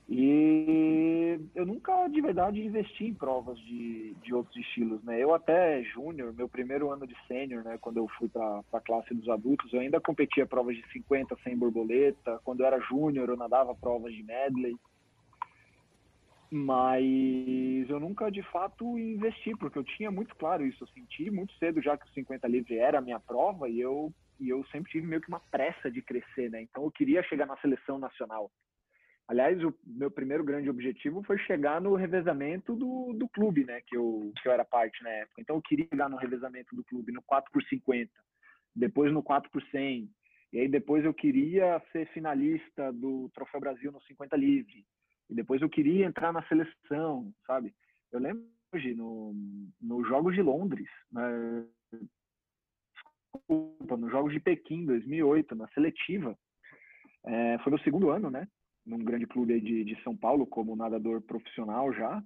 E eu nunca, de verdade, investi em provas de, de outros estilos, né? Eu até júnior, meu primeiro ano de sênior, né? Quando eu fui para a classe dos adultos, eu ainda competia provas de 50 sem borboleta. Quando eu era júnior, eu nadava provas de medley mas eu nunca de fato investi, porque eu tinha muito claro isso, eu senti muito cedo já que o 50 livre era a minha prova e eu, e eu sempre tive meio que uma pressa de crescer, né? Então eu queria chegar na seleção nacional. Aliás, o meu primeiro grande objetivo foi chegar no revezamento do, do clube, né? Que eu, que eu era parte na época. Então eu queria chegar no revezamento do clube, no 4 por 50 depois no 4 por 100 e aí depois eu queria ser finalista do Troféu Brasil no 50 livre. E depois eu queria entrar na seleção, sabe? Eu lembro hoje, no, nos Jogos de Londres, na, desculpa, nos Jogos de Pequim, 2008, na seletiva. É, foi meu segundo ano, né? Num grande clube de, de São Paulo, como nadador profissional já.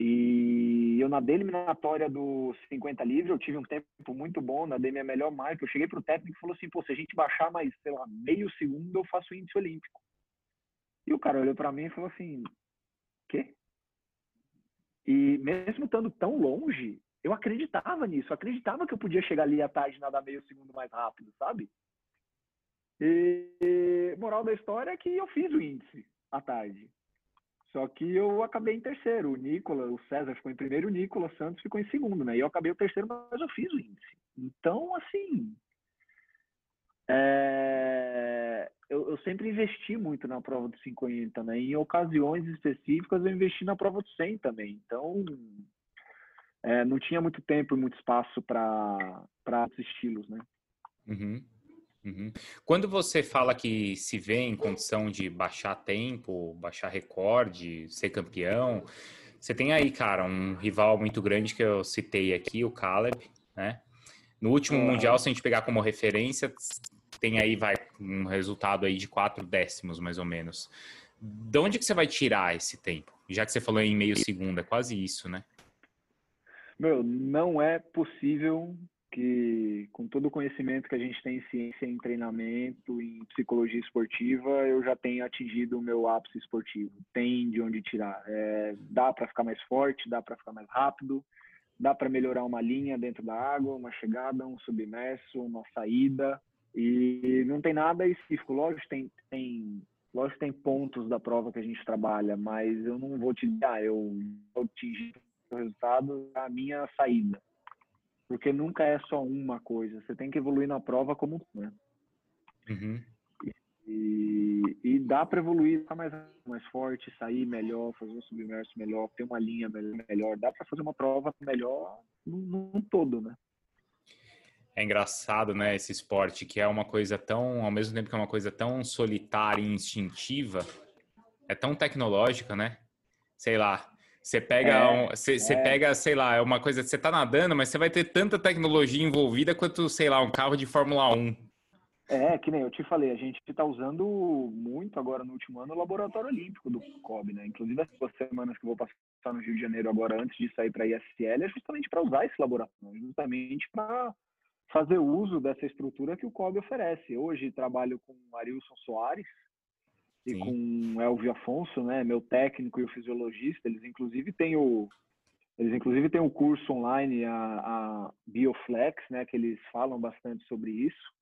E eu nadei eliminatória do 50 livre, eu tive um tempo muito bom, nadei minha melhor marca. Eu cheguei pro técnico e falou assim: pô, se a gente baixar mais, sei lá, meio segundo, eu faço o índice olímpico. E o cara olhou para mim e falou assim: quê? E mesmo estando tão longe, eu acreditava nisso, eu acreditava que eu podia chegar ali à tarde e nadar meio segundo mais rápido, sabe? E moral da história é que eu fiz o índice à tarde. Só que eu acabei em terceiro. O Nicolas, o César ficou em primeiro, o Nicolas Santos ficou em segundo, né? E eu acabei o terceiro, mas eu fiz o índice. Então, assim, é, eu, eu, sempre investi muito na prova dos 50, né? Em ocasiões específicas eu investi na prova do 100 também. Então, é, não tinha muito tempo e muito espaço para outros estilos, né? Uhum. Uhum. Quando você fala que se vê em condição de baixar tempo, baixar recorde, ser campeão, você tem aí, cara, um rival muito grande que eu citei aqui, o Caleb, né? No último Mundial, se a gente pegar como referência, tem aí, vai, um resultado aí de quatro décimos, mais ou menos. De onde que você vai tirar esse tempo? Já que você falou em meio segundo, é quase isso, né? Meu, não é possível que, com todo o conhecimento que a gente tem em ciência, em treinamento, em psicologia esportiva, eu já tenha atingido o meu ápice esportivo. Tem de onde tirar. É, dá para ficar mais forte, dá para ficar mais rápido, dá para melhorar uma linha dentro da água, uma chegada, um submerso, uma saída, e não tem nada específico. Lógico, tem, tem, lógico, tem pontos da prova que a gente trabalha, mas eu não vou te dar, eu vou atingir o resultado da minha saída. Porque nunca é só uma coisa. Você tem que evoluir na prova como né? Uhum. E, e dá para evoluir, ficar mais, mais forte, sair melhor, fazer um submerso melhor, ter uma linha melhor. Dá para fazer uma prova melhor num todo, né? É engraçado, né, esse esporte, que é uma coisa tão, ao mesmo tempo que é uma coisa tão solitária e instintiva, é tão tecnológica, né? Sei lá, você pega, é, um, você, é. você pega, sei lá, é uma coisa, você tá nadando, mas você vai ter tanta tecnologia envolvida quanto, sei lá, um carro de Fórmula 1. É, que nem eu te falei, a gente está usando muito agora no último ano o Laboratório Olímpico do COB, né? Inclusive as duas semanas que eu vou passar no Rio de Janeiro agora, antes de sair para a ISL, é justamente para usar esse laboratório, justamente para fazer uso dessa estrutura que o COB oferece. Hoje trabalho com Arilson Soares e Sim. com Elvio Afonso, né, meu técnico e o fisiologista. Eles inclusive têm o eles inclusive têm o curso online a, a Bioflex, né, que eles falam bastante sobre isso.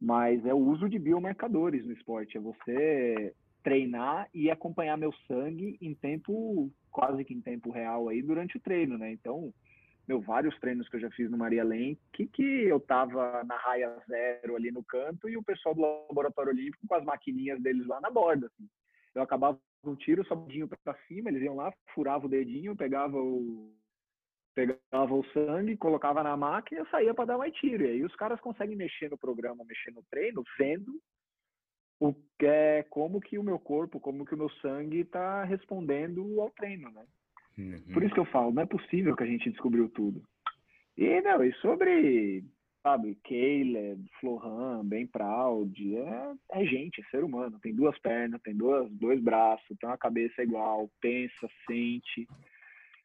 Mas é o uso de biomarcadores no esporte, é você treinar e acompanhar meu sangue em tempo quase que em tempo real aí durante o treino, né? Então, meu, vários treinos que eu já fiz no Maria Lenk, que eu tava na raia zero ali no canto e o pessoal do Laboratório Olímpico com as maquininhas deles lá na borda, assim. Eu acabava um tiro, sobradinho para cima, eles iam lá, furava o dedinho, pegava o pegava o sangue, colocava na máquina e saía para dar mais tiro. E aí os caras conseguem mexer no programa, mexer no treino, vendo o que é como que o meu corpo, como que o meu sangue está respondendo ao treino, né? Uhum. Por isso que eu falo, não é possível que a gente descobriu tudo. E, não, e sobre, sabe, Caleb, Flohan, Ben Proud, é, é gente, é ser humano. Tem duas pernas, tem duas, dois braços, tem uma cabeça igual, pensa, sente.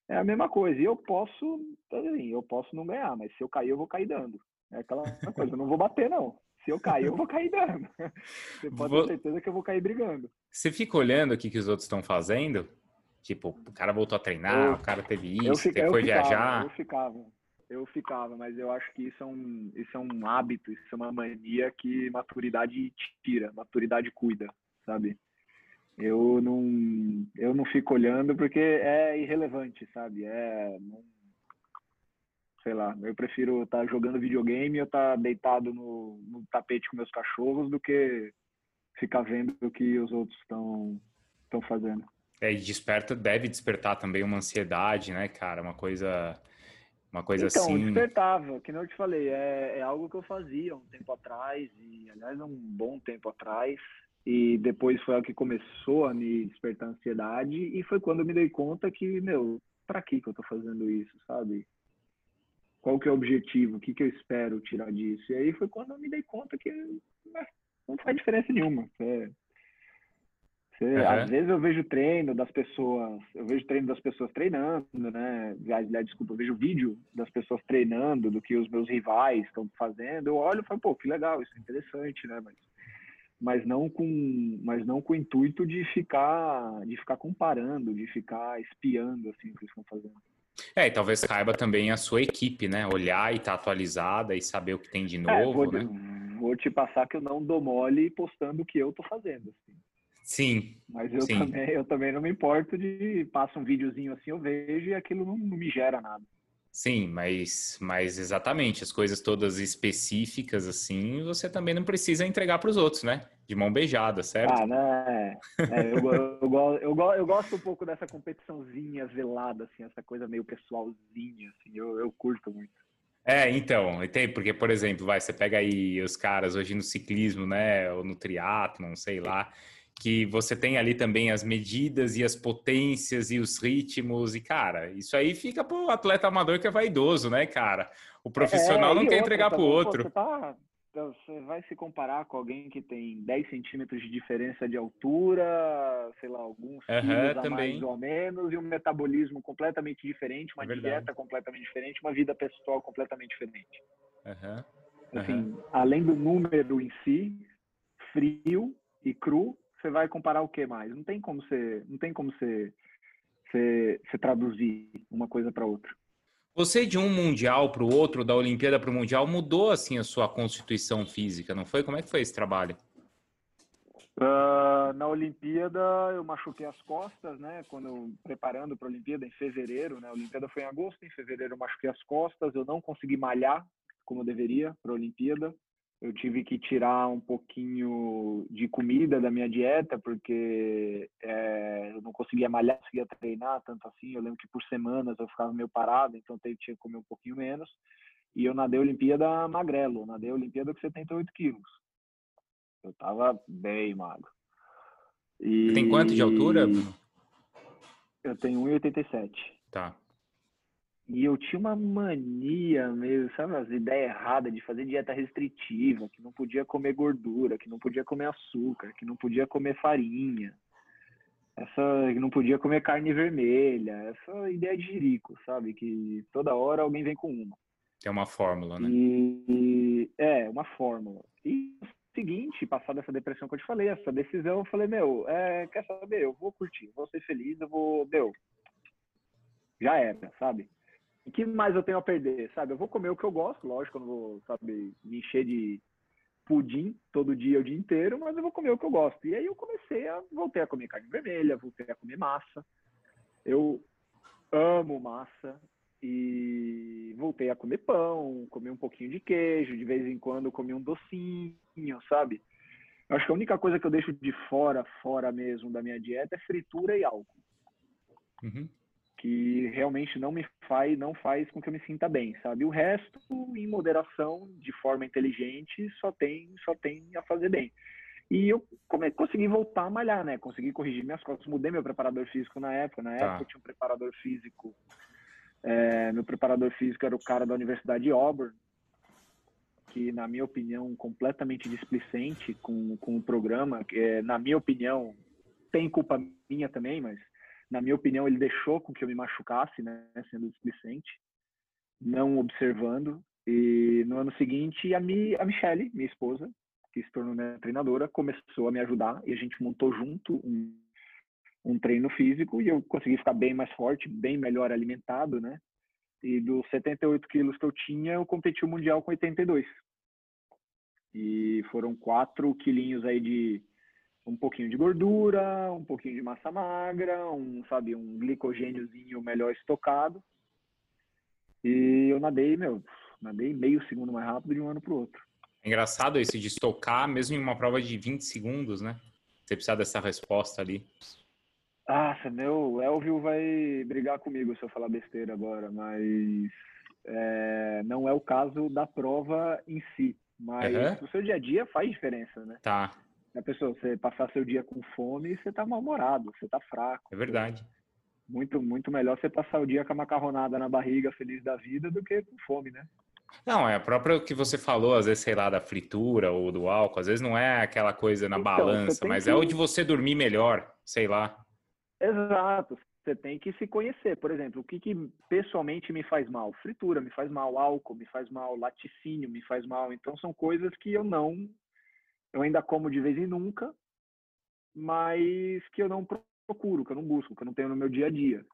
É a mesma coisa. E eu posso, assim, eu posso não ganhar, mas se eu cair, eu vou cair dando. É aquela coisa, eu não vou bater, não. Se eu cair, eu vou cair dando. Você pode vou... ter certeza que eu vou cair brigando. Você fica olhando o que, que os outros estão fazendo? Tipo, o cara voltou a treinar, eu, o cara teve isso, fica, foi ficava, viajar. Eu ficava, eu ficava, mas eu acho que isso é, um, isso é um hábito, isso é uma mania que maturidade tira, maturidade cuida, sabe? Eu não, eu não fico olhando porque é irrelevante, sabe? É, não, sei lá, eu prefiro estar tá jogando videogame ou estar tá deitado no, no tapete com meus cachorros do que ficar vendo o que os outros estão estão fazendo. É, e desperta, deve despertar também uma ansiedade, né, cara? Uma coisa, uma coisa então, assim. despertava, que não eu te falei, é, é algo que eu fazia um tempo atrás, e aliás, um bom tempo atrás, e depois foi algo que começou a me despertar ansiedade, e foi quando eu me dei conta que, meu, pra que que eu tô fazendo isso, sabe? Qual que é o objetivo? O que que eu espero tirar disso? E aí foi quando eu me dei conta que né, não faz diferença nenhuma. É, você, uhum. Às vezes eu vejo treino das pessoas, eu vejo treino das pessoas treinando, né? Aliás, desculpa, eu vejo vídeo das pessoas treinando, do que os meus rivais estão fazendo. Eu olho e falo, pô, que legal, isso é interessante, né? Mas, mas não com, mas não com o intuito de ficar, de ficar comparando, de ficar espiando assim o que eles estão fazendo. É, e talvez caiba também a sua equipe, né? Olhar e estar tá atualizada e saber o que tem de novo, é, vou, né? Vou te passar que eu não dou mole postando o que eu tô fazendo. Assim. Sim. Mas eu, sim. Também, eu também não me importo de passa um videozinho assim, eu vejo e aquilo não, não, me gera nada. Sim, mas, mas exatamente, as coisas todas específicas assim, você também não precisa entregar para os outros, né? De mão beijada, certo? Ah, né? É, eu, eu, eu, eu, eu, gosto um pouco dessa competiçãozinha velada, assim, essa coisa meio pessoalzinha, assim, eu, eu curto muito. É, então, tem, porque, por exemplo, vai, você pega aí os caras hoje no ciclismo, né, ou no triatlon, sei lá, que você tem ali também as medidas e as potências e os ritmos, e cara, isso aí fica pro atleta amador que é vaidoso, né, cara? O profissional é, não quer entregar pro outro. Você, tá, você vai se comparar com alguém que tem 10 centímetros de diferença de altura, sei lá, alguns uhum, quilos a mais ou menos, e um metabolismo completamente diferente, uma é dieta completamente diferente, uma vida pessoal completamente diferente. Uhum, uhum. Assim, além do número em si, frio e cru, você vai comparar o que mais? Não tem como você, não tem como você, você, você traduzir uma coisa para outra. Você de um mundial para o outro, da Olimpíada para o mundial, mudou assim a sua constituição física, não foi? Como é que foi esse trabalho? Uh, na Olimpíada eu machuquei as costas, né? Quando eu, preparando para a Olimpíada em fevereiro, né? A Olimpíada foi em agosto, em fevereiro eu machuquei as costas, eu não consegui malhar como eu deveria para a Olimpíada. Eu tive que tirar um pouquinho de comida da minha dieta, porque é, eu não conseguia malhar, não conseguia treinar tanto assim. Eu lembro que por semanas eu ficava meio parado, então eu tinha que comer um pouquinho menos. E eu nadei a Olimpíada magrelo, nadei a Olimpíada com 78 quilos. Eu tava bem magro. E... Tem quanto de altura? Eu tenho 1,87. Tá. E eu tinha uma mania mesmo, sabe, as ideias erradas de fazer dieta restritiva, que não podia comer gordura, que não podia comer açúcar, que não podia comer farinha, essa que não podia comer carne vermelha, essa ideia de jirico, sabe, que toda hora alguém vem com uma. É uma fórmula, né? E, é, uma fórmula. E o seguinte, passada essa depressão que eu te falei, essa decisão, eu falei, meu, é, quer saber, eu vou curtir, vou ser feliz, eu vou, meu, já era, sabe? O que mais eu tenho a perder, sabe? Eu vou comer o que eu gosto, lógico, eu não vou, sabe, me encher de pudim todo dia, o dia inteiro, mas eu vou comer o que eu gosto. E aí eu comecei a, voltei a comer carne vermelha, voltei a comer massa. Eu amo massa e voltei a comer pão, comer um pouquinho de queijo, de vez em quando comi um docinho, sabe? Eu acho que a única coisa que eu deixo de fora, fora mesmo da minha dieta é fritura e álcool. Uhum que realmente não me faz, não faz com que eu me sinta bem, sabe? O resto, em moderação, de forma inteligente, só tem, só tem a fazer bem. E eu come, consegui voltar a malhar, né? Consegui corrigir minhas costas, mudei meu preparador físico na época. Na tá. época eu tinha um preparador físico, é, meu preparador físico era o cara da Universidade de Auburn, que na minha opinião completamente displicente com, com o programa, que é, na minha opinião tem culpa minha também, mas na minha opinião, ele deixou com que eu me machucasse, né, sendo displicente, não observando. E no ano seguinte, a, Mi, a Michelle, minha esposa, que se tornou minha treinadora, começou a me ajudar e a gente montou junto um, um treino físico e eu consegui ficar bem mais forte, bem melhor alimentado, né? E dos 78 quilos que eu tinha, eu competi o mundial com 82. E foram quatro quilinhos aí de um pouquinho de gordura, um pouquinho de massa magra, um, sabe, um glicogêniozinho melhor estocado. E eu nadei, meu, nadei meio segundo mais rápido de um ano para o outro. É engraçado esse de estocar, mesmo em uma prova de 20 segundos, né? Você precisa dessa resposta ali. Nossa, meu, Elvio vai brigar comigo se eu falar besteira agora, mas é, não é o caso da prova em si. Mas uhum. no seu dia a dia faz diferença, né? Tá. A pessoa, você passar seu dia com fome, você tá mal-humorado, você tá fraco. É verdade. Muito, muito melhor você passar o dia com a macarronada na barriga, feliz da vida, do que com fome, né? Não, é a própria que você falou, às vezes, sei lá, da fritura ou do álcool, às vezes não é aquela coisa na então, balança, mas que... é o de você dormir melhor, sei lá. Exato. Você tem que se conhecer. Por exemplo, o que, que pessoalmente me faz mal? Fritura me faz mal, álcool me faz mal, laticínio me faz mal. Então são coisas que eu não eu ainda como de vez em nunca, mas que eu não procuro, que eu não busco, que eu não tenho no meu dia a dia.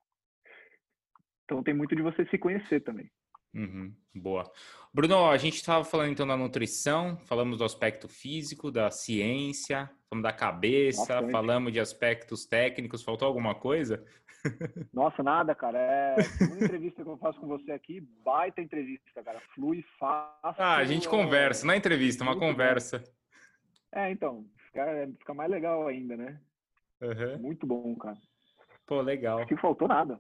Então tem muito de você se conhecer também. Uhum, boa. Bruno, a gente estava falando então da nutrição, falamos do aspecto físico, da ciência, falamos da cabeça, Bastante. falamos de aspectos técnicos. Faltou alguma coisa? Nossa, nada, cara. É uma entrevista que eu faço com você aqui, baita entrevista, cara. Flui fácil. Ah, a gente conversa, não é entrevista, é uma conversa. Bom. É, então, fica, fica mais legal ainda, né? Uhum. Muito bom, cara. Pô, legal. Acho que faltou nada.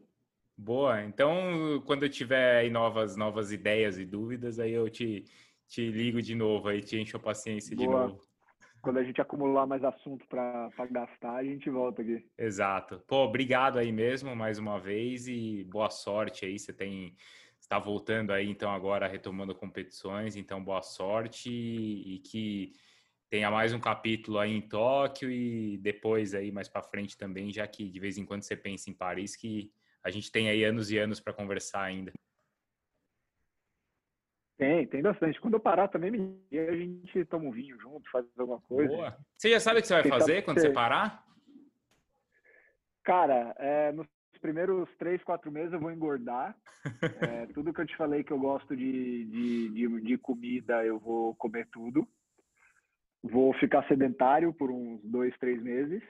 Boa. Então, quando eu tiver aí novas, novas ideias e dúvidas, aí eu te, te ligo de novo, aí te encho a paciência Boa. de novo. Quando a gente acumular mais assunto para gastar, a gente volta aqui. Exato. Pô, obrigado aí mesmo mais uma vez e boa sorte aí. Você tem está voltando aí então agora retomando competições, então boa sorte e, e que tenha mais um capítulo aí em Tóquio e depois aí mais para frente também, já que de vez em quando você pensa em Paris, que a gente tem aí anos e anos para conversar ainda. Tem, tem bastante. Quando eu parar também, a gente toma um vinho junto, faz alguma coisa. Boa. Você já sabe o que você vai fazer quando você... você parar? Cara, é, nos primeiros três, quatro meses eu vou engordar. é, tudo que eu te falei que eu gosto de, de, de, de comida, eu vou comer tudo. Vou ficar sedentário por uns dois, três meses.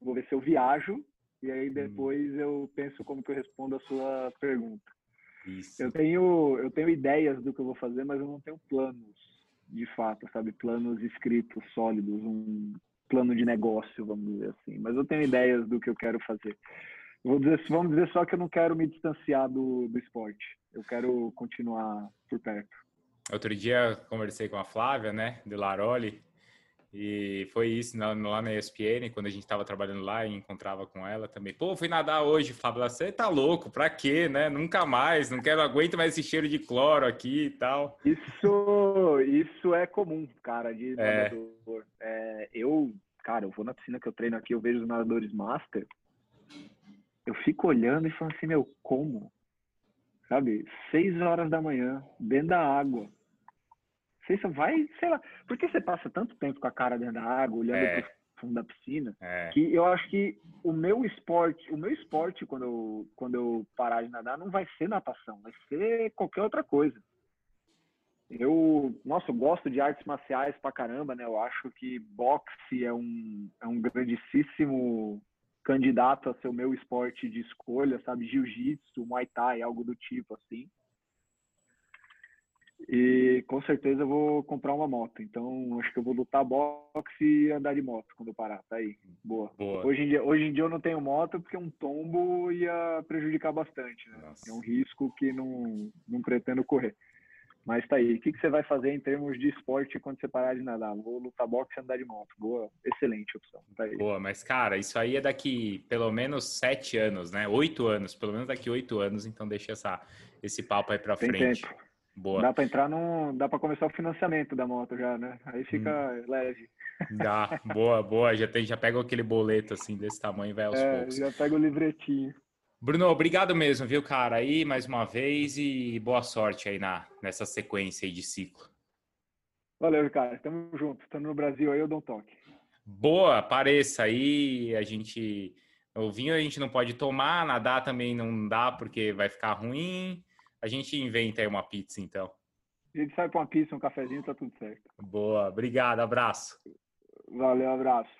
Vou ver se eu viajo. E aí hum. depois hum. eu penso como que eu respondo a sua pergunta. Isso. Eu tenho, eu tenho ideias do que eu vou fazer, mas eu não tenho planos. de fato, sabe? Planos escritos, sólidos, um plano de negócio, vamos dizer assim. Mas eu tenho ideias do que eu quero fazer. Vou dizer, vamos dizer só que eu não quero me distanciar do, do esporte. Eu quero continuar por perto. Outro dia conversei com a Flávia, né, de Laroli, e foi isso lá, lá na ESPN, quando a gente estava trabalhando lá e encontrava com ela também. Pô, fui nadar hoje, Flávia, você tá louco, pra quê, né? Nunca mais, não quero, aguento mais esse cheiro de cloro aqui e tal. Isso, isso é comum, cara, de é. nadador. É, eu, cara, eu vou na piscina que eu treino aqui, eu vejo os nadadores master, eu fico olhando e falando assim, meu, como? Sabe? Seis horas da manhã, dentro da água. Você vai, sei lá, por que você passa tanto tempo com a cara dentro da água, olhando é. pro fundo da piscina, é. que eu acho que o meu esporte, o meu esporte quando eu, quando eu parar de nadar não vai ser natação, vai ser qualquer outra coisa. Eu, nossa, eu gosto de artes marciais pra caramba, né? Eu acho que boxe é um, é um grandíssimo candidato a ser o meu esporte de escolha, sabe? Jiu-jitsu, Muay Thai, algo do tipo assim. E com certeza eu vou comprar uma moto. Então acho que eu vou lutar boxe e andar de moto quando eu parar. Tá aí. Boa. Boa. Hoje, em dia, hoje em dia eu não tenho moto porque um tombo ia prejudicar bastante. Né? É um risco que não, não pretendo correr. Mas tá aí. O que, que você vai fazer em termos de esporte quando você parar de nadar? Vou lutar boxe e andar de moto. Boa, excelente opção. Tá aí. Boa, mas cara, isso aí é daqui pelo menos sete anos, né? Oito anos, pelo menos daqui oito anos. Então deixa essa, esse papo aí pra Tem frente. Tempo. Boa. Dá para entrar no. Dá para começar o financiamento da moto já, né? Aí fica hum. leve. Dá, boa, boa. Já, tem, já pega aquele boleto assim desse tamanho e vai aos é, poucos. Já pega o livretinho. Bruno, obrigado mesmo, viu, cara? Aí mais uma vez e boa sorte aí na, nessa sequência aí de ciclo. Valeu, cara. Tamo junto. Estando no Brasil aí, eu dou um toque. Boa, apareça aí. A gente. O vinho a gente não pode tomar, nadar também não dá porque vai ficar ruim. A gente inventa aí uma pizza, então. A gente sai para uma pizza, um cafezinho, tá tudo certo. Boa, obrigado, abraço. Valeu, abraço.